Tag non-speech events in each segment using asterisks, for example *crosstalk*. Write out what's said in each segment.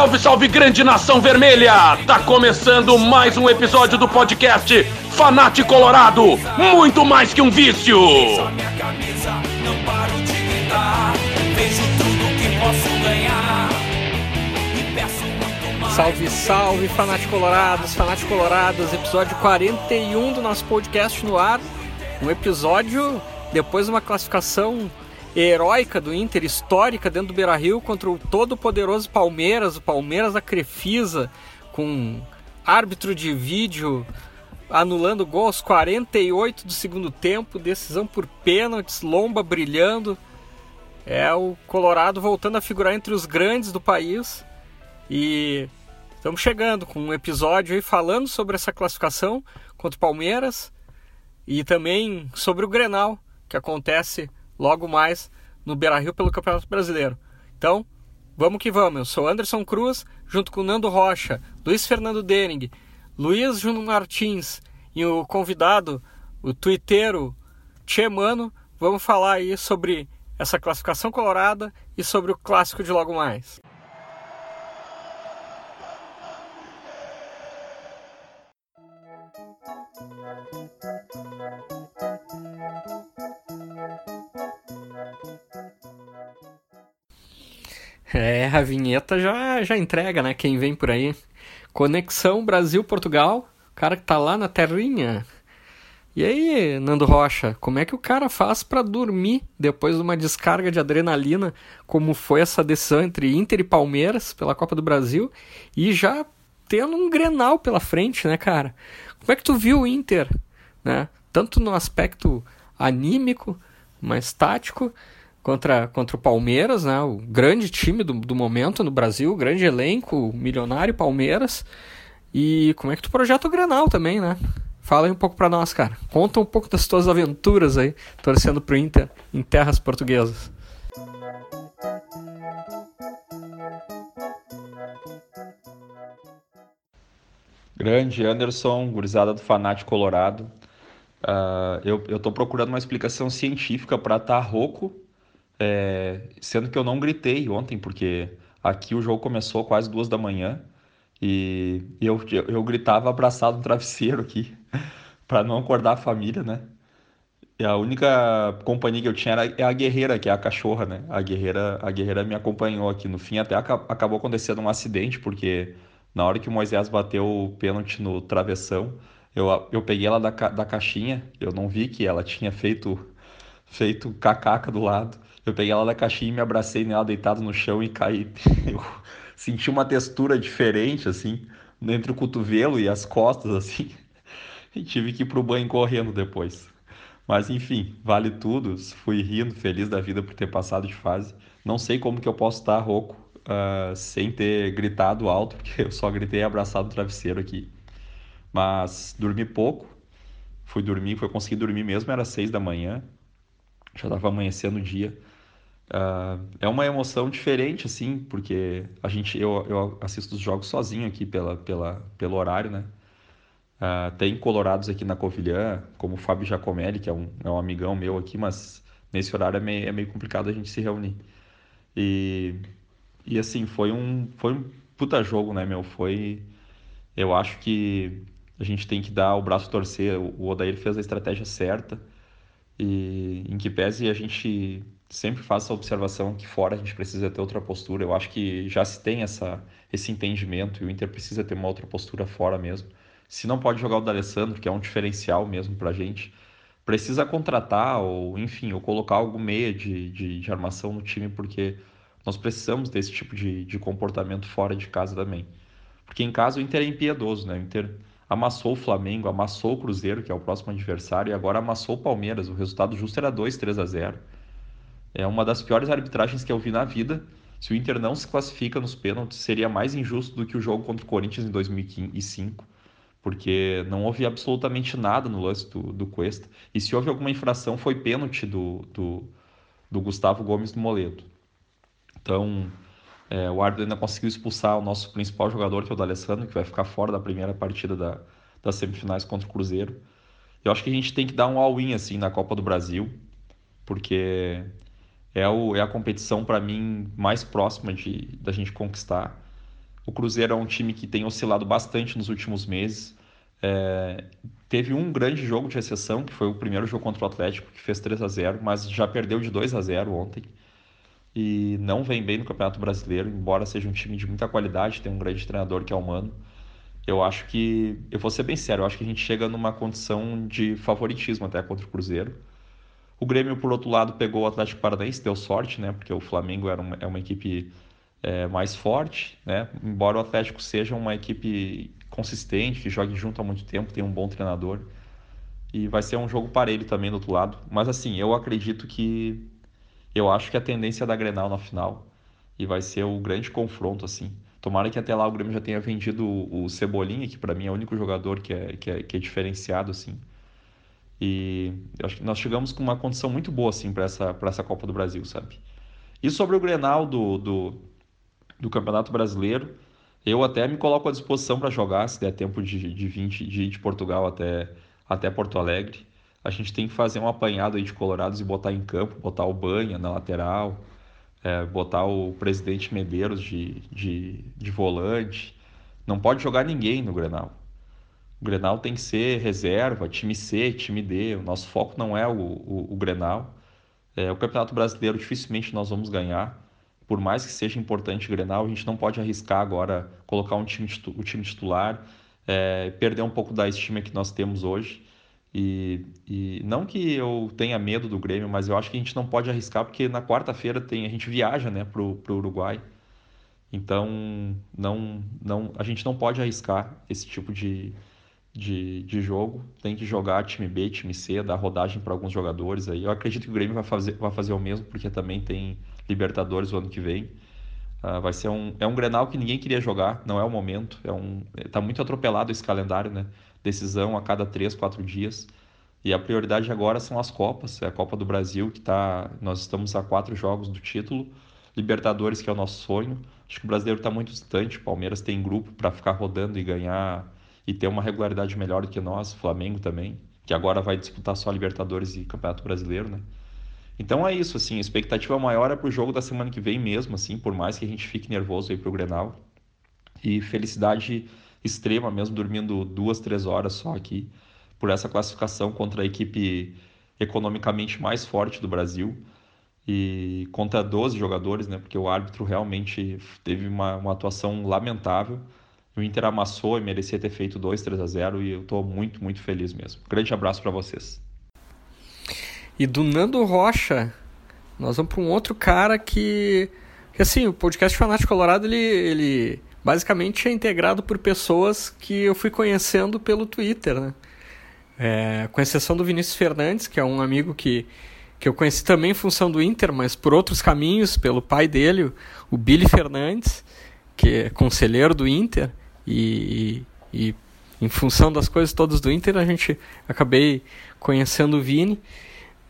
Salve, salve, grande nação vermelha! Tá começando mais um episódio do podcast Fanate Colorado muito mais que um vício! Só minha camisa, não paro de gritar. Vejo tudo que posso ganhar. E peço muito mais. Salve, salve, fanáticos colorados, fanáticos colorados, episódio 41 do nosso podcast no ar. Um episódio depois de uma classificação heróica do Inter, histórica dentro do Beira-Rio contra o todo poderoso Palmeiras, o Palmeiras da Crefisa, com árbitro de vídeo anulando gol aos 48 do segundo tempo, decisão por pênaltis, lomba brilhando. É o Colorado voltando a figurar entre os grandes do país. E estamos chegando com um episódio aí falando sobre essa classificação contra o Palmeiras e também sobre o Grenal, que acontece logo mais no Beira-Rio pelo Campeonato Brasileiro. Então, vamos que vamos. Eu sou Anderson Cruz, junto com Nando Rocha, Luiz Fernando Dering, Luiz Júnior Martins e o convidado, o tuiteiro Tchê Mano, vamos falar aí sobre essa classificação colorada e sobre o clássico de logo mais. É, a vinheta já, já entrega, né? Quem vem por aí. Conexão Brasil-Portugal. O cara que tá lá na terrinha. E aí, Nando Rocha, como é que o cara faz para dormir depois de uma descarga de adrenalina, como foi essa decisão entre Inter e Palmeiras pela Copa do Brasil, e já tendo um Grenal pela frente, né, cara? Como é que tu viu o Inter, né? Tanto no aspecto anímico, mais tático, contra, contra o Palmeiras, né? O grande time do, do momento no Brasil, grande elenco, milionário Palmeiras. E como é que tu projeta o Grenal também, né? Fala aí um pouco pra nós, cara. Conta um pouco das tuas aventuras aí, torcendo pro Inter em terras portuguesas. Grande Anderson, gurizada do Fanático Colorado. Ah, eu, eu tô procurando uma explicação científica para estar rouco, é, sendo que eu não gritei ontem, porque aqui o jogo começou quase duas da manhã e eu, eu, gritava abraçado no travesseiro aqui, *laughs* para não acordar a família, né? E a única companhia que eu tinha era é a guerreira, que é a cachorra, né? A guerreira, a guerreira me acompanhou aqui. No fim, até aca- acabou acontecendo um acidente, porque na hora que o Moisés bateu o pênalti no travessão, eu, eu peguei ela da, da caixinha, eu não vi que ela tinha feito, feito cacaca do lado. Eu peguei ela da caixinha e me abracei nela deitado no chão e caí. *laughs* Eu senti uma textura diferente, assim, entre o cotovelo e as costas, assim. *laughs* E tive que ir pro banho correndo depois. Mas enfim, vale tudo. Fui rindo, feliz da vida por ter passado de fase. Não sei como que eu posso estar rouco, ah, sem ter gritado alto, *laughs* porque eu só gritei abraçado no travesseiro aqui. Mas dormi pouco. Fui dormir, foi conseguir dormir mesmo, era seis da manhã. Já estava amanhecendo o dia. Ah, é uma emoção diferente, assim, porque a gente, eu, eu assisto os jogos sozinho aqui pela, pela, pelo horário, né? Ah, tem colorados aqui na Covilhã, como o Fábio Giacomelli, que é um, é um amigão meu aqui, mas nesse horário é meio, é meio complicado a gente se reunir. E, e assim, foi um, foi um puta jogo, né, meu? Foi. Eu acho que a gente tem que dar o braço torcer. O Odair fez a estratégia certa. E em que pese a gente sempre faz essa observação que fora a gente precisa ter outra postura. Eu acho que já se tem essa, esse entendimento e o Inter precisa ter uma outra postura fora mesmo. Se não pode jogar o D'Alessandro, que é um diferencial mesmo pra gente, precisa contratar ou, enfim, ou colocar algum meia de, de, de armação no time, porque nós precisamos desse tipo de, de comportamento fora de casa também. Porque em casa o Inter é impiedoso, né? O Inter amassou o Flamengo, amassou o Cruzeiro, que é o próximo adversário, e agora amassou o Palmeiras. O resultado justo era 2, 3 a 0. É uma das piores arbitragens que eu vi na vida. Se o Inter não se classifica nos pênaltis, seria mais injusto do que o jogo contra o Corinthians em 2005, porque não houve absolutamente nada no lance do, do Cuesta. E se houve alguma infração, foi pênalti do, do, do Gustavo Gomes do Moledo. Então, é, o árbitro ainda conseguiu expulsar o nosso principal jogador, que é o D'Alessandro, que vai ficar fora da primeira partida da, das semifinais contra o Cruzeiro. Eu acho que a gente tem que dar um all-in assim na Copa do Brasil, porque é, o, é a competição para mim mais próxima de da gente conquistar. O Cruzeiro é um time que tem oscilado bastante nos últimos meses. É, teve um grande jogo de exceção, que foi o primeiro jogo contra o Atlético, que fez 3 a 0 mas já perdeu de 2 a 0 ontem. E não vem bem no Campeonato Brasileiro, embora seja um time de muita qualidade, tem um grande treinador que é o Mano. Eu acho que, eu vou ser bem sério, eu acho que a gente chega numa condição de favoritismo até contra o Cruzeiro. O Grêmio, por outro lado, pegou o Atlético Paranaense, deu sorte, né? Porque o Flamengo era uma, é uma equipe é, mais forte, né? Embora o Atlético seja uma equipe consistente, que jogue junto há muito tempo, tem um bom treinador. E vai ser um jogo parelho também do outro lado. Mas assim, eu acredito que. Eu acho que a tendência é da Grenal na final. E vai ser o grande confronto, assim. Tomara que até lá o Grêmio já tenha vendido o Cebolinha, que para mim é o único jogador que é, que é, que é diferenciado, assim. E acho que nós chegamos com uma condição muito boa, assim, para essa, essa Copa do Brasil, sabe? E sobre o Grenal do, do, do Campeonato Brasileiro, eu até me coloco à disposição para jogar, se der tempo de, de, 20, de ir de Portugal até, até Porto Alegre. A gente tem que fazer um apanhado aí de colorados e botar em campo, botar o Banha na lateral, é, botar o presidente Medeiros de, de, de volante. Não pode jogar ninguém no Grenal. O Grenal tem que ser reserva, time C, time D. O nosso foco não é o, o, o Grenal. É, o Campeonato Brasileiro dificilmente nós vamos ganhar por mais que seja importante o Grenal, a gente não pode arriscar agora colocar um time, o time titular, é, perder um pouco da estima que nós temos hoje. E, e, não que eu tenha medo do Grêmio, mas eu acho que a gente não pode arriscar porque na quarta-feira tem a gente viaja, né, pro, pro Uruguai. Então não, não, a gente não pode arriscar esse tipo de, de, de jogo. Tem que jogar time B, time C, dar rodagem para alguns jogadores aí. Eu acredito que o Grêmio vai fazer, vai fazer o mesmo porque também tem Libertadores o ano que vem. Uh, vai ser um, é um Grenal que ninguém queria jogar, não é o momento. É um, tá muito atropelado esse calendário, né? Decisão a cada três, quatro dias. E a prioridade agora são as Copas. É a Copa do Brasil, que tá. Nós estamos a quatro jogos do título. Libertadores, que é o nosso sonho. Acho que o brasileiro está muito distante. O Palmeiras tem grupo para ficar rodando e ganhar e ter uma regularidade melhor do que nós. Flamengo também, que agora vai disputar só Libertadores e Campeonato Brasileiro, né? Então é isso, assim, a expectativa maior é pro jogo da semana que vem mesmo, assim, por mais que a gente fique nervoso aí pro Grenal. E felicidade extrema mesmo, dormindo duas, três horas só aqui, por essa classificação contra a equipe economicamente mais forte do Brasil e contra 12 jogadores, né? Porque o árbitro realmente teve uma, uma atuação lamentável. O Inter amassou e merecia ter feito 2, 3 a 0 e eu estou muito, muito feliz mesmo. Grande abraço para vocês. E do Nando Rocha, nós vamos para um outro cara que, que assim, o podcast Fanático Colorado, ele, ele basicamente é integrado por pessoas que eu fui conhecendo pelo Twitter, né? É, com exceção do Vinícius Fernandes, que é um amigo que, que eu conheci também em função do Inter, mas por outros caminhos, pelo pai dele, o Billy Fernandes, que é conselheiro do Inter, e, e, em função das coisas todas do Inter, a gente acabei conhecendo o Vini.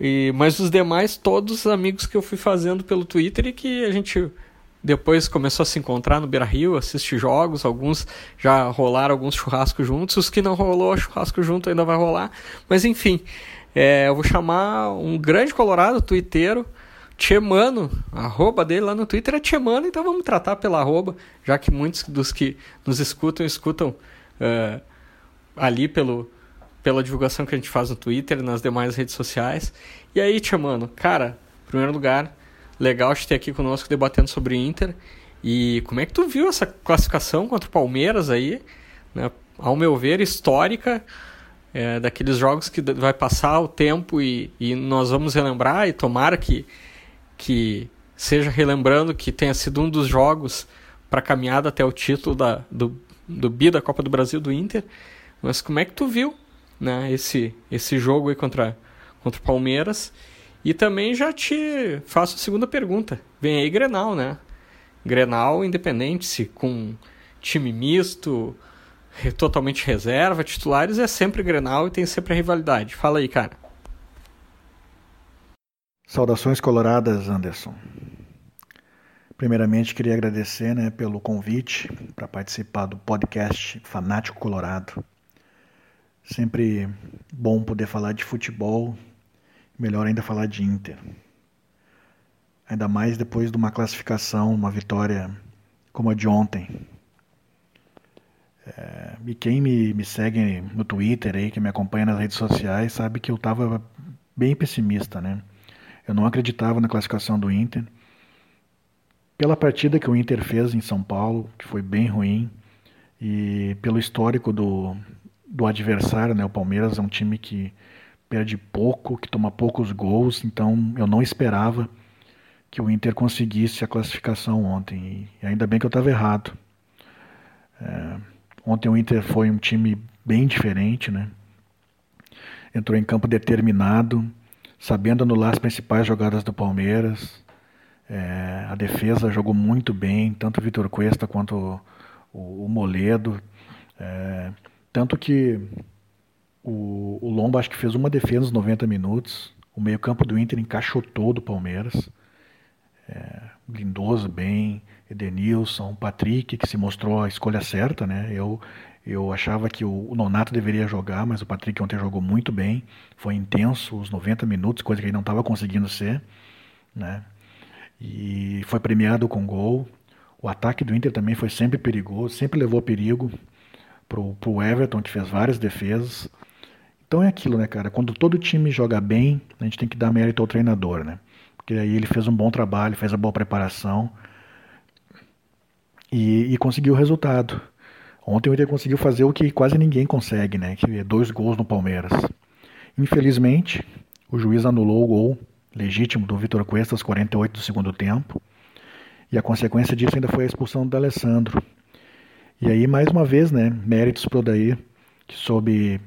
E, mas os demais, todos amigos que eu fui fazendo pelo Twitter e que a gente depois começou a se encontrar no Beira Rio, assistir jogos, alguns já rolaram alguns churrascos juntos, os que não rolou churrasco junto ainda vai rolar. Mas enfim, é, eu vou chamar um grande colorado twitteiro, Tchemano, a arroba dele lá no Twitter é Tchemano, então vamos tratar pela arroba, já que muitos dos que nos escutam, escutam uh, ali pelo, pela divulgação que a gente faz no Twitter e nas demais redes sociais. E aí, tia mano, cara, em primeiro lugar, legal te ter aqui conosco debatendo sobre Inter. E como é que tu viu essa classificação contra o Palmeiras aí? Né? Ao meu ver, histórica, é, daqueles jogos que vai passar o tempo e, e nós vamos relembrar, e tomara que, que seja relembrando que tenha sido um dos jogos para a caminhada até o título da, do, do Bi da Copa do Brasil do Inter. Mas como é que tu viu né, esse, esse jogo aí contra, contra o Palmeiras. E também já te faço a segunda pergunta. Vem aí Grenal, né? Grenal independente, se com time misto, totalmente reserva, titulares, é sempre Grenal e tem sempre a rivalidade. Fala aí, cara. Saudações coloradas, Anderson. Primeiramente, queria agradecer né, pelo convite para participar do podcast Fanático Colorado. Sempre bom poder falar de futebol, melhor ainda falar de Inter. Ainda mais depois de uma classificação, uma vitória como a de ontem. É, e quem me, me segue no Twitter aí, que me acompanha nas redes sociais, sabe que eu estava bem pessimista, né? Eu não acreditava na classificação do Inter. Pela partida que o Inter fez em São Paulo, que foi bem ruim, e pelo histórico do, do adversário, né? O Palmeiras é um time que perde pouco, que toma poucos gols, então eu não esperava que o Inter conseguisse a classificação ontem. E ainda bem que eu estava errado. É, ontem o Inter foi um time bem diferente, né? Entrou em campo determinado, sabendo anular as principais jogadas do Palmeiras. É, a defesa jogou muito bem, tanto o Vitor Cuesta quanto o, o Moledo. É, tanto que o, o Lomba acho que fez uma defesa nos 90 minutos. O meio-campo do Inter encaixotou do Palmeiras. É, Lindoso bem, Edenilson, Patrick, que se mostrou a escolha certa, né? Eu, eu achava que o, Nonato deveria jogar, mas o Patrick ontem jogou muito bem. Foi intenso os 90 minutos, coisa que ele não estava conseguindo ser, né? E foi premiado com gol. O ataque do Inter também foi sempre perigoso, sempre levou perigo pro, pro Everton, que fez várias defesas. Então é aquilo, né, cara? Quando todo time joga bem, a gente tem que dar mérito ao treinador, né? Porque aí ele fez um bom trabalho, fez a boa preparação e, e conseguiu o resultado. Ontem o Inter conseguiu fazer o que quase ninguém consegue, né? Que é dois gols no Palmeiras. Infelizmente, o juiz anulou o gol legítimo do Vitor Cuesta aos 48 do segundo tempo. E a consequência disso ainda foi a expulsão do Alessandro. E aí, mais uma vez, né, méritos para o Odair, que soube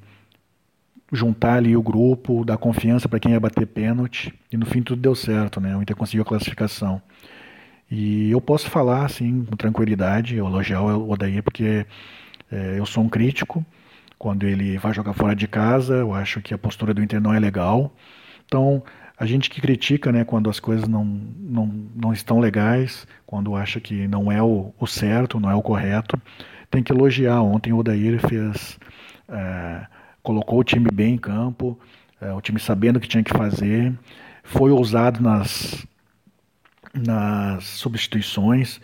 juntar ali o grupo, dar confiança para quem ia bater pênalti, e no fim tudo deu certo, né, o Inter conseguiu a classificação. E eu posso falar, assim, com tranquilidade, elogiar o Odair, porque é, eu sou um crítico, quando ele vai jogar fora de casa, eu acho que a postura do Inter não é legal. Então, a gente que critica, né, quando as coisas não, não, não estão legais, quando acha que não é o, o certo, não é o correto, tem que elogiar. Ontem o Odair fez, é, colocou o time bem em campo, é, o time sabendo o que tinha que fazer, foi ousado nas, nas substituições,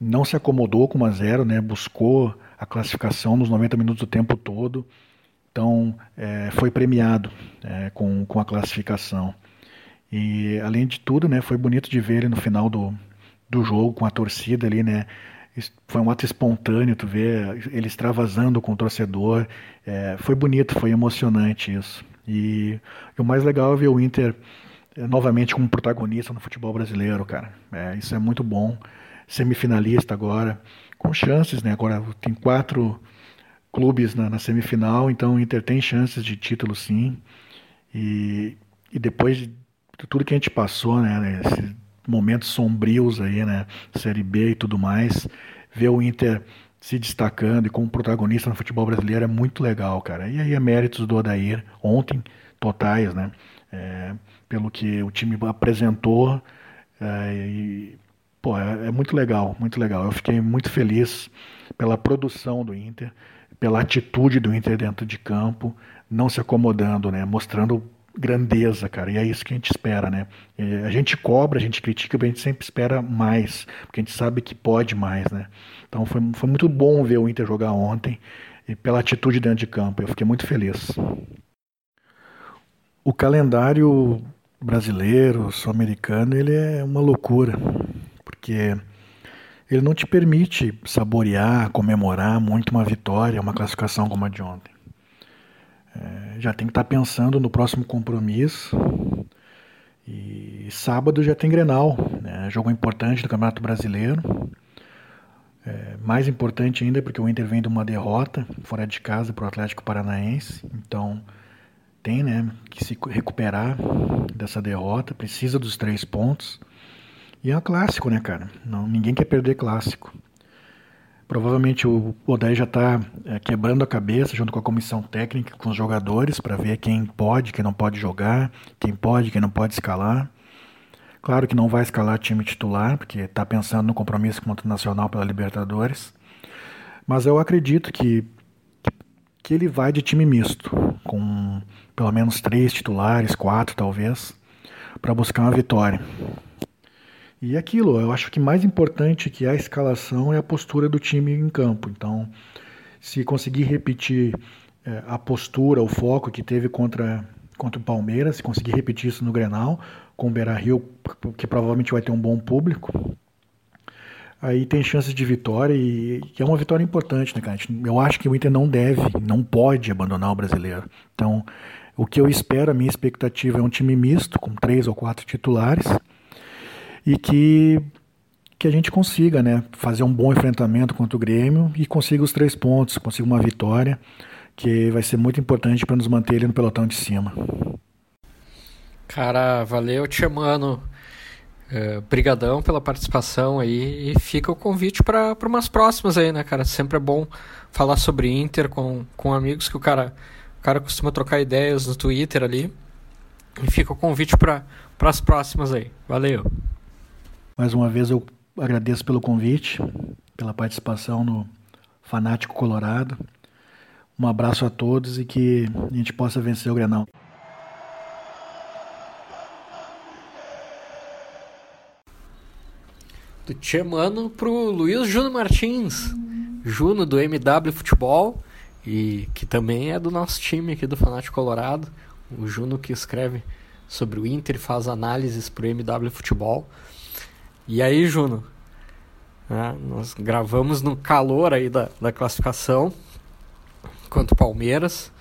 não se acomodou com 1 a 0, né, buscou a classificação nos 90 minutos do tempo todo, então é, foi premiado é, com, com a classificação. E além de tudo, né, foi bonito de ver ele no final do, do jogo com a torcida ali, né? Foi um ato espontâneo, tu vê ele extravasando com o torcedor. É, foi bonito, foi emocionante isso. E, e, o mais legal é ver o Inter novamente como protagonista no futebol brasileiro, cara. É, isso é muito bom. Semifinalista agora, com chances, né? Agora tem quatro clubes na, na semifinal, então o Inter tem chances de título sim. E, e depois de tudo que a gente passou, né, esses momentos sombrios aí, né, Série B e tudo mais, ver o Inter se destacando e como protagonista no futebol brasileiro é muito legal, cara. E aí é méritos do Odair, ontem, totais, né, é, pelo que o time apresentou é, e, pô, é, é muito legal, muito legal. Eu fiquei muito feliz pela produção do Inter, pela atitude do Inter dentro de campo, não se acomodando, né, mostrando grandeza, cara. E é isso que a gente espera, né? A gente cobra, a gente critica, mas a gente sempre espera mais, porque a gente sabe que pode mais, né? Então foi, foi muito bom ver o Inter jogar ontem e pela atitude dentro de campo. Eu fiquei muito feliz. O calendário brasileiro, sul-americano, ele é uma loucura, porque ele não te permite saborear, comemorar muito uma vitória, uma classificação como a de ontem. É, já tem que estar pensando no próximo compromisso. E sábado já tem Grenal, né? jogo importante do Campeonato Brasileiro. É, mais importante ainda porque o Inter vem de uma derrota fora de casa para o Atlético Paranaense. Então tem né, que se recuperar dessa derrota, precisa dos três pontos. E é um clássico, né, cara? Não, ninguém quer perder clássico. Provavelmente o Odair já está é, quebrando a cabeça junto com a comissão técnica, com os jogadores, para ver quem pode, quem não pode jogar, quem pode, quem não pode escalar. Claro que não vai escalar time titular, porque está pensando no compromisso contra o Nacional pela Libertadores. Mas eu acredito que, que ele vai de time misto, com pelo menos três titulares, quatro talvez, para buscar uma vitória. E aquilo, eu acho que mais importante que a escalação é a postura do time em campo. Então, se conseguir repetir é, a postura, o foco que teve contra, contra o Palmeiras, se conseguir repetir isso no Grenal, com o Beira-Rio, que provavelmente vai ter um bom público, aí tem chances de vitória e, e é uma vitória importante, né, cara? Eu acho que o Inter não deve, não pode abandonar o brasileiro. Então, o que eu espero, a minha expectativa é um time misto, com três ou quatro titulares, e que, que a gente consiga né, fazer um bom enfrentamento contra o Grêmio e consiga os três pontos, consiga uma vitória, que vai ser muito importante para nos manter ele no pelotão de cima. Cara, valeu, te mano. É, brigadão pela participação aí e fica o convite para umas próximas aí, né, cara? Sempre é bom falar sobre Inter com, com amigos que o cara, cara costuma trocar ideias no Twitter ali. E fica o convite para as próximas aí. Valeu. Mais uma vez eu agradeço pelo convite, pela participação no Fanático Colorado. Um abraço a todos e que a gente possa vencer o Grenal. Do Tchemano pro Luiz Juno Martins, Juno do MW Futebol e que também é do nosso time aqui do Fanático Colorado. O Juno que escreve sobre o Inter e faz análises pro MW Futebol. E aí, Juno? Né, nós gravamos no calor aí da, da classificação contra o Palmeiras.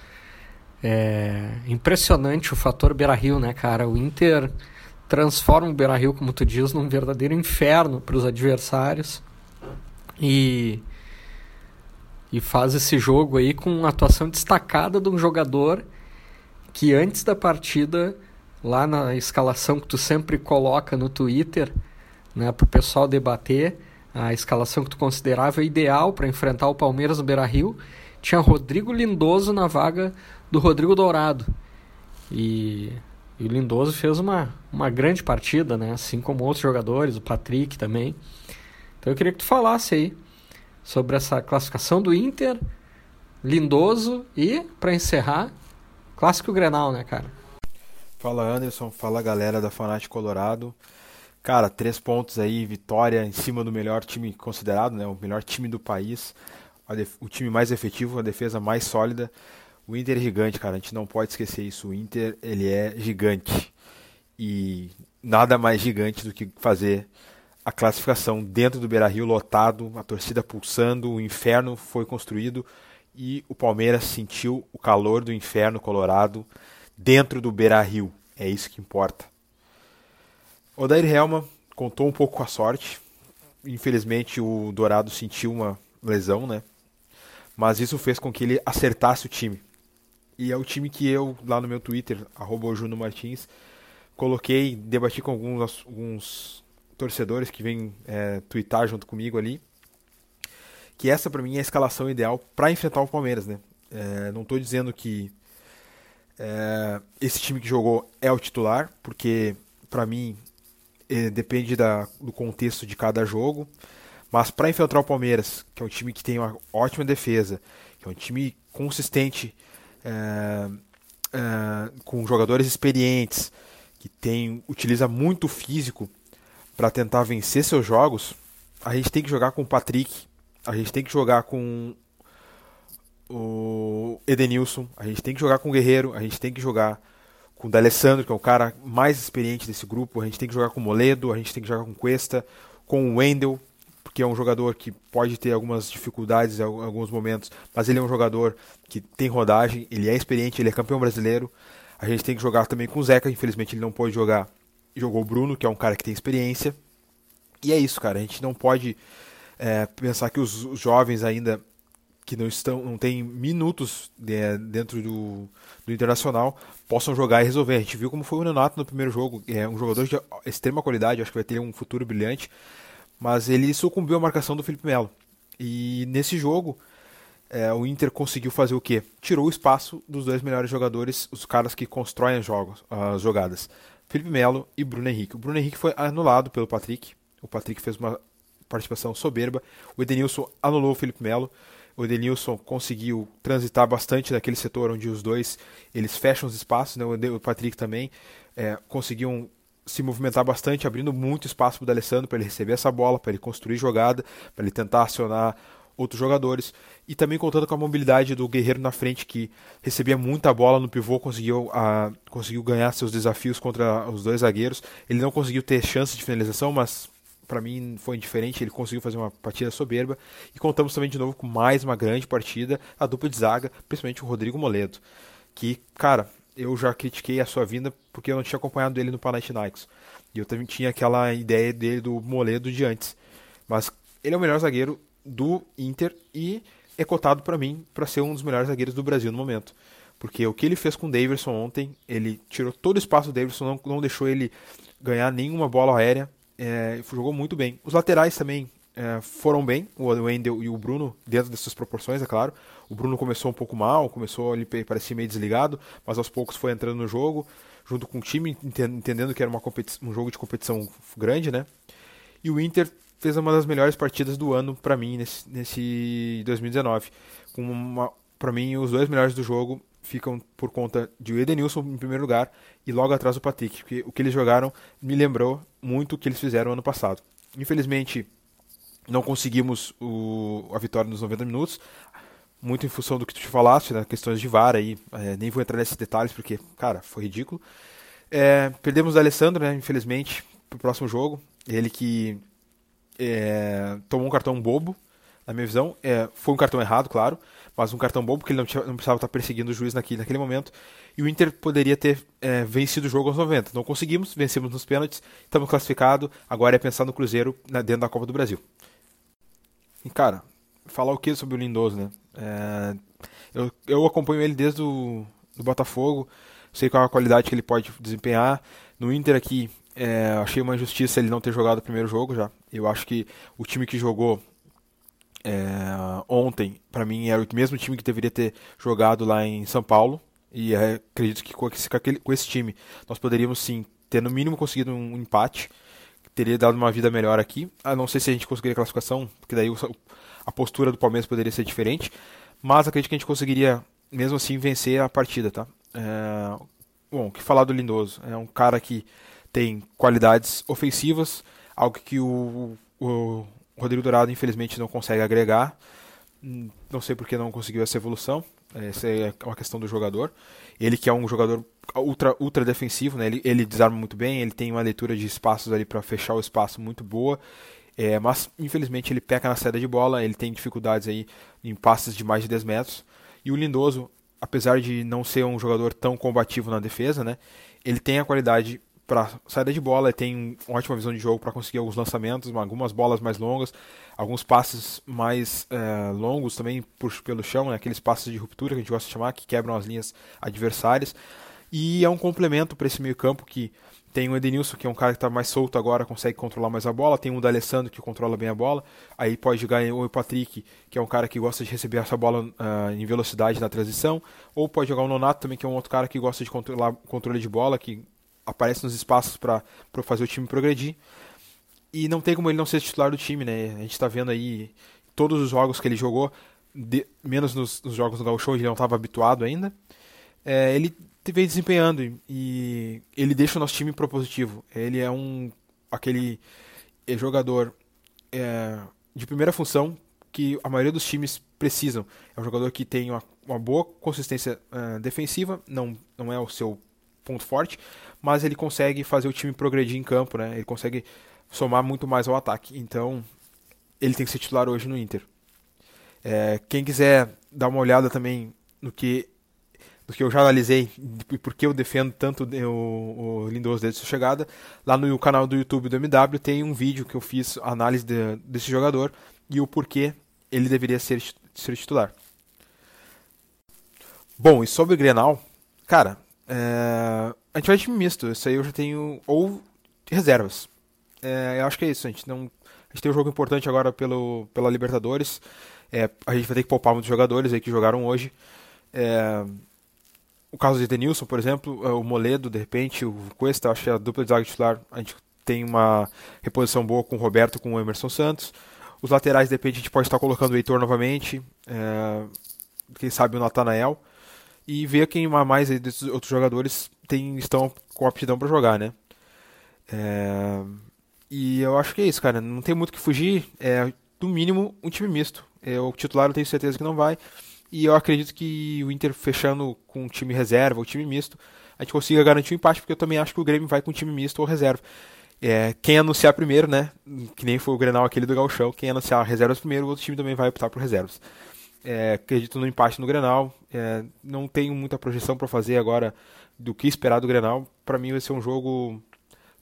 É impressionante o fator Beira-Rio, né, cara? O Inter transforma o Beira-Rio, como tu diz, num verdadeiro inferno para os adversários. E e faz esse jogo aí com uma atuação destacada de um jogador que antes da partida, lá na escalação que tu sempre coloca no Twitter, né, para o pessoal debater a escalação que tu considerava ideal para enfrentar o Palmeiras no Beira-Rio, tinha Rodrigo Lindoso na vaga do Rodrigo Dourado. E, e, o Lindoso fez uma, uma grande partida, né? assim como outros jogadores, o Patrick também. Então eu queria que tu falasse aí sobre essa classificação do Inter, Lindoso e, para encerrar, clássico Grenal, né, cara? Fala Anderson, fala galera da Fanático Colorado. Cara, três pontos aí, vitória em cima do melhor time considerado, né? O melhor time do país, o time mais efetivo, a defesa mais sólida. O Inter é gigante, cara. A gente não pode esquecer isso. O Inter, ele é gigante. E nada mais gigante do que fazer a classificação dentro do Beira-Rio lotado, a torcida pulsando, o inferno foi construído e o Palmeiras sentiu o calor do inferno colorado dentro do Beira-Rio. É isso que importa. Odair Helma contou um pouco com a sorte. Infelizmente o Dourado sentiu uma lesão, né? Mas isso fez com que ele acertasse o time. E é o time que eu, lá no meu Twitter, arroba Martins, coloquei, debati com alguns, alguns torcedores que vêm é, twittar junto comigo ali. Que essa para mim é a escalação ideal para enfrentar o Palmeiras, né? É, não estou dizendo que é, esse time que jogou é o titular, porque para mim é, depende da, do contexto de cada jogo. Mas para enfrentar o Palmeiras, que é um time que tem uma ótima defesa, que é um time consistente, é, é, com jogadores experientes, que tem, utiliza muito físico para tentar vencer seus jogos, a gente tem que jogar com o Patrick, a gente tem que jogar com o Edenilson, a gente tem que jogar com o Guerreiro, a gente tem que jogar com o D'Alessandro, que é o cara mais experiente desse grupo. A gente tem que jogar com o Moledo, a gente tem que jogar com o Cuesta, com o Wendel, porque é um jogador que pode ter algumas dificuldades em alguns momentos, mas ele é um jogador que tem rodagem, ele é experiente, ele é campeão brasileiro. A gente tem que jogar também com o Zeca, infelizmente ele não pode jogar. Jogou o Bruno, que é um cara que tem experiência. E é isso, cara. A gente não pode é, pensar que os, os jovens ainda que não estão não tem minutos de, dentro do, do Internacional possam jogar e resolver. A gente viu como foi o Renato no primeiro jogo, é um jogador de extrema qualidade, acho que vai ter um futuro brilhante, mas ele sucumbiu à marcação do Felipe Melo. E nesse jogo, é, o Inter conseguiu fazer o quê? Tirou o espaço dos dois melhores jogadores, os caras que constroem os jogos, as jogadas. Felipe Melo e Bruno Henrique. O Bruno Henrique foi anulado pelo Patrick. O Patrick fez uma participação soberba. O Edenilson anulou o Felipe Melo. O Edenilson conseguiu transitar bastante naquele setor onde os dois eles fecham os espaços, né? o Patrick também é, conseguiam se movimentar bastante, abrindo muito espaço para o D'Alessandro para ele receber essa bola, para ele construir jogada, para ele tentar acionar outros jogadores e também contando com a mobilidade do Guerreiro na frente que recebia muita bola no pivô, conseguiu, a, conseguiu ganhar seus desafios contra os dois zagueiros. Ele não conseguiu ter chance de finalização, mas para mim foi indiferente, ele conseguiu fazer uma partida soberba e contamos também de novo com mais uma grande partida, a dupla de zaga, principalmente o Rodrigo Moledo, que, cara, eu já critiquei a sua vinda porque eu não tinha acompanhado ele no Panathinaikos. E eu também tinha aquela ideia dele do Moledo de antes. Mas ele é o melhor zagueiro do Inter e é cotado para mim para ser um dos melhores zagueiros do Brasil no momento. Porque o que ele fez com o Davidson ontem, ele tirou todo o espaço do Davidson, não, não deixou ele ganhar nenhuma bola aérea, é, jogou muito bem. Os laterais também é, foram bem, o Wendel e o Bruno, dentro dessas proporções, é claro. O Bruno começou um pouco mal, começou ali, parecia meio desligado, mas aos poucos foi entrando no jogo, junto com o time, entendendo que era uma um jogo de competição grande, né? E o Inter fez uma das melhores partidas do ano para mim nesse, nesse 2019. Com para mim os dois melhores do jogo ficam por conta de Edenilson em primeiro lugar e logo atrás o Patrick, porque o que eles jogaram me lembrou muito o que eles fizeram ano passado. Infelizmente não conseguimos o, a vitória nos 90 minutos, muito em função do que tu te falaste, né, questões de VAR aí, é, nem vou entrar nesses detalhes porque, cara, foi ridículo. É, perdemos o Alessandro, né, infelizmente, pro próximo jogo, ele que é, tomou um cartão bobo, na minha visão. É, foi um cartão errado, claro, mas um cartão bobo porque ele não, tinha, não precisava estar perseguindo o juiz naquele, naquele momento. E o Inter poderia ter é, vencido o jogo aos 90. Não conseguimos, vencemos nos pênaltis, estamos classificados. Agora é pensar no Cruzeiro dentro da Copa do Brasil. E cara, falar o que sobre o Lindoso, né? É, eu, eu acompanho ele desde o do Botafogo, sei qual a qualidade que ele pode desempenhar. No Inter aqui, é, achei uma injustiça ele não ter jogado o primeiro jogo já. Eu acho que o time que jogou é, ontem, para mim, era o mesmo time que deveria ter jogado lá em São Paulo. E é, acredito que com esse, com esse time nós poderíamos sim ter no mínimo conseguido um empate. Teria dado uma vida melhor aqui. A não sei se a gente conseguiria a classificação, porque daí a postura do Palmeiras poderia ser diferente. Mas acredito que a gente conseguiria, mesmo assim, vencer a partida, tá? É, bom, o que falar do Lindoso? É um cara que tem qualidades ofensivas, algo que o, o Rodrigo Dourado infelizmente não consegue agregar. Não sei porque não conseguiu essa evolução. Essa é uma questão do jogador. Ele que é um jogador ultra, ultra defensivo, né? ele, ele desarma muito bem, ele tem uma leitura de espaços ali para fechar o espaço muito boa. É, mas infelizmente ele peca na saída de bola, ele tem dificuldades aí em passes de mais de 10 metros. E o Lindoso, apesar de não ser um jogador tão combativo na defesa, né, ele tem a qualidade para saída de bola, tem uma ótima visão de jogo para conseguir alguns lançamentos, algumas bolas mais longas, alguns passes mais é, longos também por, pelo chão, né, aqueles passes de ruptura que a gente gosta de chamar, que quebram as linhas adversárias. E é um complemento para esse meio-campo que tem o Edenilson, que é um cara que está mais solto agora, consegue controlar mais a bola. Tem o D'Alessandro, que controla bem a bola. Aí pode jogar o Patrick, que é um cara que gosta de receber essa bola uh, em velocidade na transição. Ou pode jogar o Nonato também, que é um outro cara que gosta de controlar controle de bola, que aparece nos espaços para fazer o time progredir. E não tem como ele não ser titular do time, né? A gente está vendo aí todos os jogos que ele jogou, de, menos nos, nos, jogos do Gauchão, ele não estava habituado ainda. É, ele vem desempenhando e, e, ele deixa o nosso time propositivo. Ele é um aquele jogador é, de primeira função que a maioria dos times precisam. É um jogador que tem uma, uma boa consistência uh, defensiva, não, não é o seu ponto forte, mas ele consegue fazer o time progredir em campo, né? Ele consegue somar muito mais ao ataque. Então, ele tem que ser titular hoje no Inter. É, quem quiser dar uma olhada também no que, no que eu já analisei e por que eu defendo tanto o, o Lindoso desde sua chegada, lá no canal do YouTube do MW tem um vídeo que eu fiz análise de, desse jogador e o porquê ele deveria ser, ser titular. Bom, e sobre o Grenal, cara, é, a gente vai de misto. Isso aí eu já tenho. Ou reservas. É, eu acho que é isso. A gente, não, a gente tem um jogo importante agora pelo, pela Libertadores. É, a gente vai ter que poupar muitos jogadores aí que jogaram hoje. É, o caso de Denilson, por exemplo, é, o Moledo, de repente, o Cuesta, acho que a dupla de zaga titular, a gente tem uma reposição boa com o Roberto com o Emerson Santos. Os laterais, de repente, a gente pode estar colocando o Heitor novamente, é, quem sabe o Natanael, e ver quem mais desses outros jogadores tem, estão com aptidão para jogar, né? É, e eu acho que é isso, cara. Não tem muito o que fugir. É, no mínimo, um time misto. É, o titular eu tenho certeza que não vai. E eu acredito que o Inter fechando com um time reserva, o time misto, a gente consiga garantir o um empate, porque eu também acho que o Grêmio vai com um time misto ou reserva. É, quem anunciar primeiro, né? Que nem foi o Grenal aquele do Galchão, quem anunciar reservas primeiro, o outro time também vai optar por reservas. É, acredito no empate no Grenal. É, não tenho muita projeção para fazer agora do que esperar do Grenal. Para mim vai ser um jogo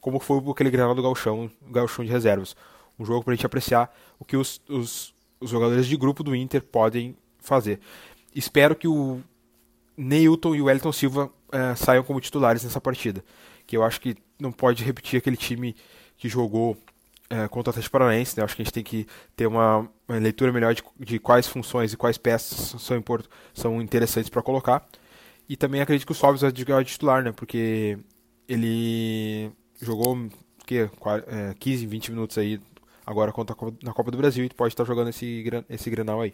como foi aquele Grenal do Galchão, Galchão de reservas. Um jogo para a gente apreciar o que os, os, os jogadores de grupo do Inter podem fazer. Espero que o Neilton e o Wellington Silva é, saiam como titulares nessa partida. Que eu acho que não pode repetir aquele time que jogou é, contra o Atlético Paranaense. Né? Acho que a gente tem que ter uma, uma leitura melhor de, de, quais funções e quais peças são, import, são interessantes para colocar. E também acredito que o Sobis vai jogar titular, né? Porque ele jogou que, 15, 20 minutos aí agora contra Copa, na Copa do Brasil e pode estar jogando esse, esse Grenal aí.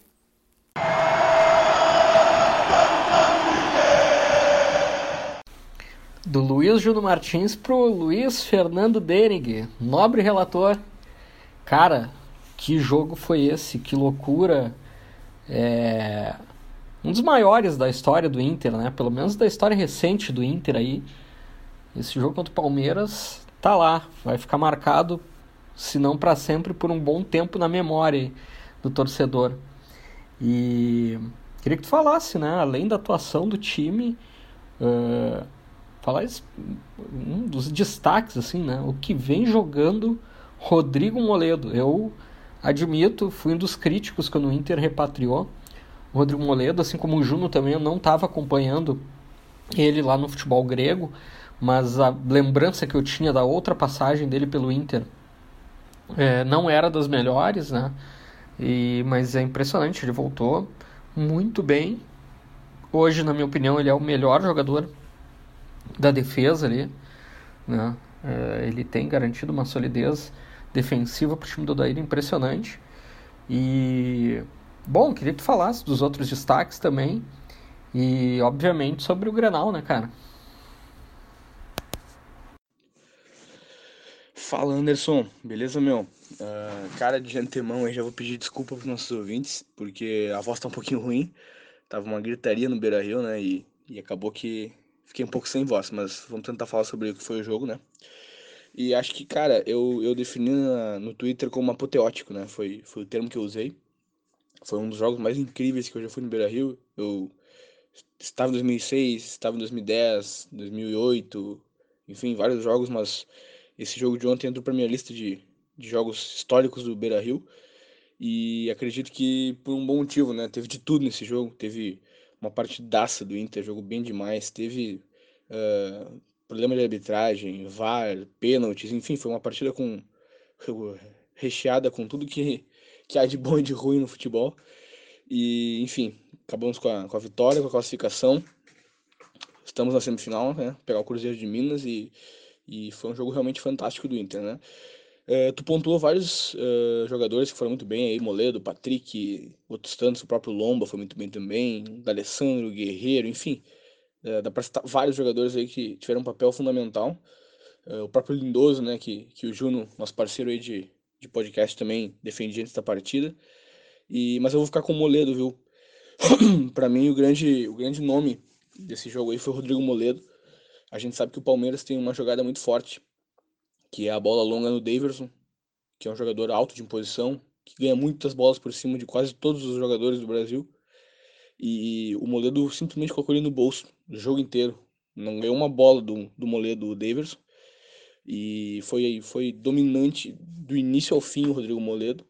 Do Luiz Júnior Martins pro Luiz Fernando Denig, nobre relator. Cara, que jogo foi esse? Que loucura! É... Um dos maiores da história do Inter, né? Pelo menos da história recente do Inter aí. Esse jogo contra o Palmeiras tá lá, vai ficar marcado, se não para sempre, por um bom tempo na memória do torcedor. E queria que tu falasse, né? Além da atuação do time. Uh falar um dos destaques, assim, né? O que vem jogando Rodrigo Moledo. Eu admito, fui um dos críticos quando o Inter repatriou o Rodrigo Moledo, assim como o Juno também, eu não estava acompanhando ele lá no futebol grego, mas a lembrança que eu tinha da outra passagem dele pelo Inter é, não era das melhores, né? E, mas é impressionante, ele voltou muito bem. Hoje, na minha opinião, ele é o melhor jogador da defesa ali, né? É, ele tem garantido uma solidez defensiva para o time do Odair impressionante. E, bom, queria que tu falasse dos outros destaques também. E, obviamente, sobre o Grenal, né, cara? Fala, Anderson. Beleza, meu? Uh, cara, de antemão, eu já vou pedir desculpa para os nossos ouvintes, porque a voz tá um pouquinho *laughs* ruim. Tava uma gritaria no Beira Rio, né? E, e acabou que Fiquei um pouco sem voz, mas vamos tentar falar sobre o que foi o jogo, né? E acho que, cara, eu, eu defini na, no Twitter como apoteótico, né? Foi, foi o termo que eu usei. Foi um dos jogos mais incríveis que eu já fui no Beira Rio. Eu estava em 2006, estava em 2010, 2008, enfim, vários jogos, mas esse jogo de ontem entrou para minha lista de, de jogos históricos do Beira Rio. E acredito que por um bom motivo, né? Teve de tudo nesse jogo. Teve uma partidaça do Inter, jogou bem demais. Teve uh, problema de arbitragem, VAR, pênaltis, enfim, foi uma partida com recheada com tudo que, que há de bom e de ruim no futebol. E, enfim, acabamos com a, com a vitória, com a classificação. Estamos na semifinal, né? Pegar o Cruzeiro de Minas e, e foi um jogo realmente fantástico do Inter, né? Tu pontuou vários uh, jogadores que foram muito bem aí, Moledo, Patrick, outros tantos, o próprio Lomba foi muito bem também, D'Alessandro, Guerreiro, enfim. Uh, dá pra citar vários jogadores aí que tiveram um papel fundamental. o próprio Lindoso, né, que, que o Juno, nosso parceiro aí de, de podcast, também defendia antes da partida. E, mas eu vou ficar com o Moledo, viu? *clears throat* para mim, o grande, o grande nome desse jogo aí foi o Rodrigo Moledo. A gente sabe que o Palmeiras tem uma jogada muito forte que é a bola longa no Daverson, que é um jogador alto de imposição, que ganha muitas bolas por cima de quase todos os jogadores do Brasil. E o Moledo simplesmente colocou ele no bolso o jogo inteiro. Não ganhou uma bola do, do Moledo, do Daverson. E foi, foi dominante do início ao fim o Rodrigo Moledo.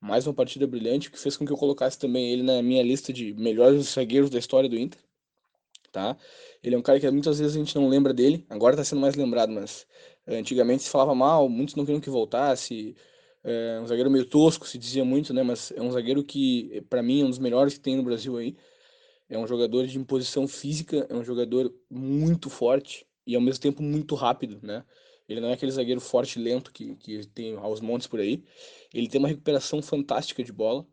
Mais uma partida brilhante, que fez com que eu colocasse também ele na minha lista de melhores zagueiros da história do Inter. Tá? Ele é um cara que muitas vezes a gente não lembra dele, agora está sendo mais lembrado, mas Antigamente se falava mal, muitos não queriam que voltasse. É um zagueiro meio tosco, se dizia muito, né? Mas é um zagueiro que, para mim, é um dos melhores que tem no Brasil aí. É um jogador de imposição física, é um jogador muito forte e ao mesmo tempo muito rápido, né? Ele não é aquele zagueiro forte e lento que, que tem aos montes por aí. Ele tem uma recuperação fantástica de bola.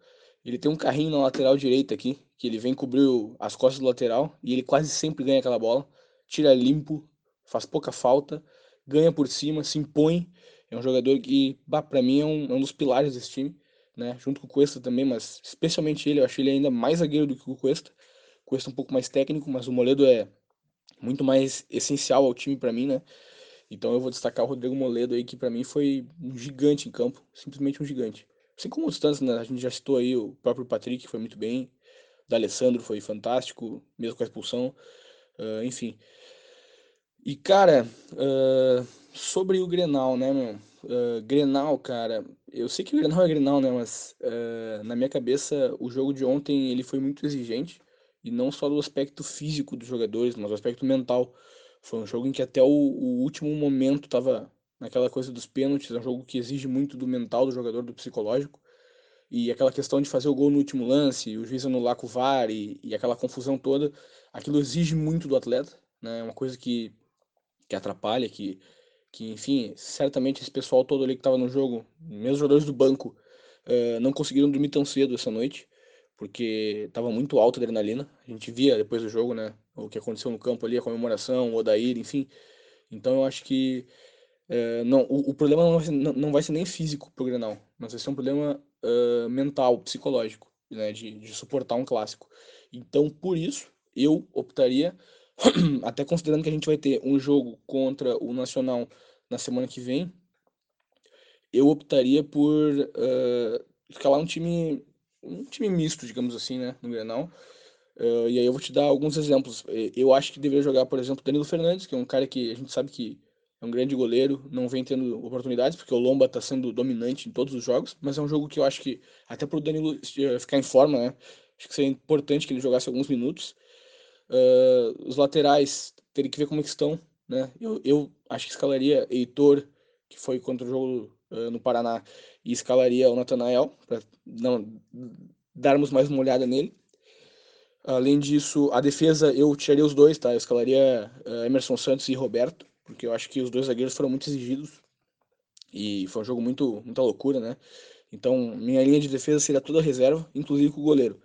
Ele tem um carrinho na lateral direita aqui, que ele vem cobrir as costas do lateral e ele quase sempre ganha aquela bola. Tira limpo, faz pouca falta, ganha por cima, se impõe. É um jogador que, para mim, é um, é um, dos pilares desse time, né? Junto com o Cuesta também, mas especialmente ele, eu acho ele ainda mais zagueiro do que o Cuesta. O Cuesta é um pouco mais técnico, mas o Moledo é muito mais essencial ao time para mim, né? Então eu vou destacar o Rodrigo Moledo aí, que para mim foi um gigante em campo, simplesmente um gigante. Assim como os tantos, né? A gente já citou aí o próprio Patrick, que foi muito bem, o D'Alessandro foi fantástico, mesmo com a expulsão, uh, enfim. E, cara, uh, sobre o Grenal, né, meu? Uh, Grenal, cara, eu sei que o Grenal é Grenal, né, mas na minha cabeça o jogo de ontem ele foi muito exigente, e não só do aspecto físico dos jogadores, mas do aspecto mental. Foi um jogo em que até o, o último momento estava naquela coisa dos pênaltis, é um jogo que exige muito do mental do jogador, do psicológico. E aquela questão de fazer o gol no último lance, o juiz anular com o VAR e, e aquela confusão toda, aquilo exige muito do atleta, né? É uma coisa que, que atrapalha, que, que, enfim, certamente esse pessoal todo ali que estava no jogo, mesmo os jogadores do banco, uh, não conseguiram dormir tão cedo essa noite, porque estava muito alta a adrenalina. A gente via depois do jogo, né? o que aconteceu no campo ali, a comemoração, o Odair, enfim. Então eu acho que é, não, o, o, problema não vai, ser, não, não vai, ser, nem físico pro Grenal, mas vai ser um problema uh, mental, psicológico, né, de, de, suportar um clássico. Então, por isso, eu optaria, *clears throat* até considerando que a gente vai ter um jogo contra o Nacional na semana que vem, eu optaria por uh, escalar um time, um time misto, digamos assim, né, no Grenal, Uh, e aí eu vou te dar alguns exemplos. Eu acho que deveria jogar, por exemplo, Danilo Fernandes, que é um cara que a gente sabe que é um grande goleiro, não vem tendo oportunidades, porque o Lomba está sendo dominante em todos os jogos, mas é um jogo que eu acho que, até para o Danilo eh, ficar em forma, né? Acho que seria importante que ele jogasse alguns minutos. Uh, os laterais, teria que ver como é que estão, né? Eu, eu acho que escalaria Heitor, que foi contra o jogo uh, no Paraná, e escalaria o Natanael, para darmos mais uma olhada nele. Além disso, a defesa eu tiraria os dois, tá? Eu escalaria uh, Emerson Santos e Roberto, porque eu acho que os dois zagueiros foram muito exigidos e foi um jogo muito muita loucura, né? Então, minha linha de defesa seria toda reserva, inclusive com o goleiro.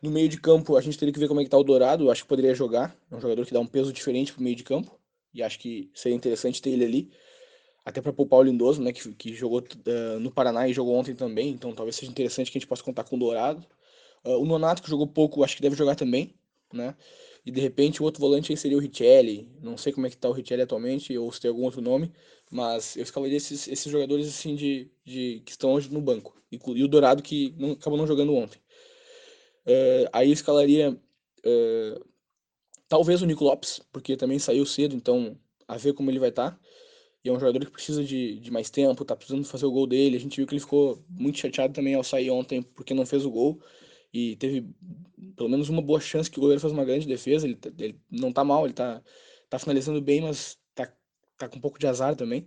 No meio de campo, a gente teria que ver como é que tá o Dourado, acho que poderia jogar, é um jogador que dá um peso diferente pro meio de campo, e acho que seria interessante ter ele ali, até para poupar o Lindoso, né, que, que jogou uh, no Paraná e jogou ontem também, então talvez seja interessante que a gente possa contar com o Dourado. Uh, o Nonato, que jogou pouco, acho que deve jogar também, né? E de repente o outro volante aí seria o Richelli. Não sei como é que tá o Richelli atualmente, ou se tem algum outro nome, mas eu escalaria esses, esses jogadores assim de, de que estão hoje no banco. E, e o Dourado que não, acabou não jogando ontem. Uh, aí escalaria uh, talvez o Nico Lopes, porque também saiu cedo, então a ver como ele vai estar. Tá. E é um jogador que precisa de, de mais tempo, tá precisando fazer o gol dele. A gente viu que ele ficou muito chateado também ao sair ontem porque não fez o gol e teve pelo menos uma boa chance que o goleiro faz uma grande defesa. Ele, tá, ele não tá mal, ele tá, tá finalizando bem, mas tá, tá com um pouco de azar também.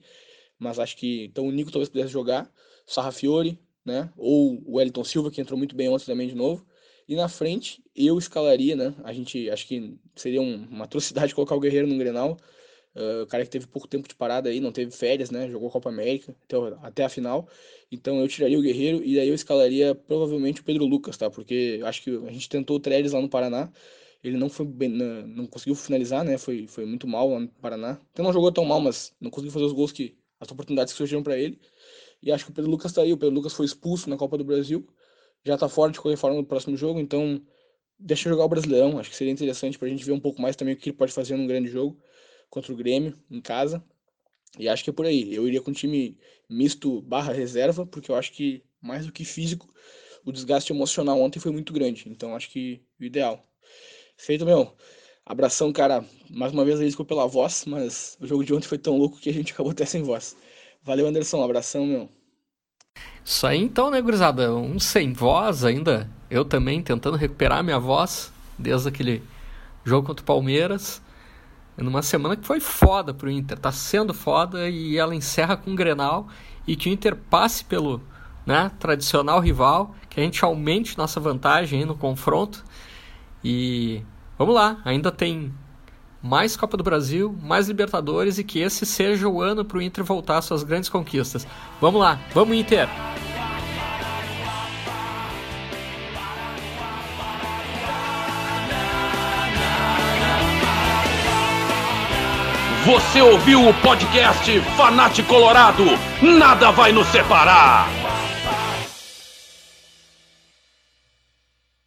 Mas acho que então o Nico talvez pudesse jogar, Sarrafiore, né? Ou o Wellington Silva, que entrou muito bem ontem também de novo. E na frente, eu escalaria, né? A gente acho que seria um, uma atrocidade *laughs* colocar o Guerreiro no Grenal. Uh, o cara que teve pouco tempo de parada aí, não teve férias, né? Jogou Copa América até, até a final. Então eu tiraria o Guerreiro e daí eu escalaria provavelmente o Pedro Lucas, tá? Porque acho que a gente tentou o Trellis lá no Paraná. Ele não foi bem, não, conseguiu finalizar, né? Foi, foi muito mal lá no Paraná. Até não jogou tão mal, mas não conseguiu fazer os gols que. as oportunidades que surgiram para ele. E acho que o Pedro Lucas tá aí. O Pedro Lucas foi expulso na Copa do Brasil. Já tá fora de qualquer forma no próximo jogo, então deixa eu jogar o Brasileirão. Acho que seria interessante pra gente ver um pouco mais também o que ele pode fazer num grande jogo contra o Grêmio em casa. E acho que é por aí. Eu iria com um time misto barra reserva, porque eu acho que mais do que físico, o desgaste emocional ontem foi muito grande. Então acho que o ideal. Feito, meu. Abração, cara. Mais uma vez desculpa pela voz, mas o jogo de ontem foi tão louco que a gente acabou até sem voz. Valeu, Anderson. Abração, meu. Isso aí então, né, gurizada? Um sem voz ainda. Eu também tentando recuperar minha voz desde aquele jogo contra o Palmeiras é numa semana que foi foda pro Inter, tá sendo foda e ela encerra com o um Grenal e que o Inter passe pelo né, tradicional rival, que a gente aumente nossa vantagem no confronto. E vamos lá, ainda tem mais Copa do Brasil, mais Libertadores e que esse seja o ano para o Inter voltar às suas grandes conquistas. Vamos lá, vamos Inter! Você ouviu o podcast Fanate Colorado? Nada vai nos separar!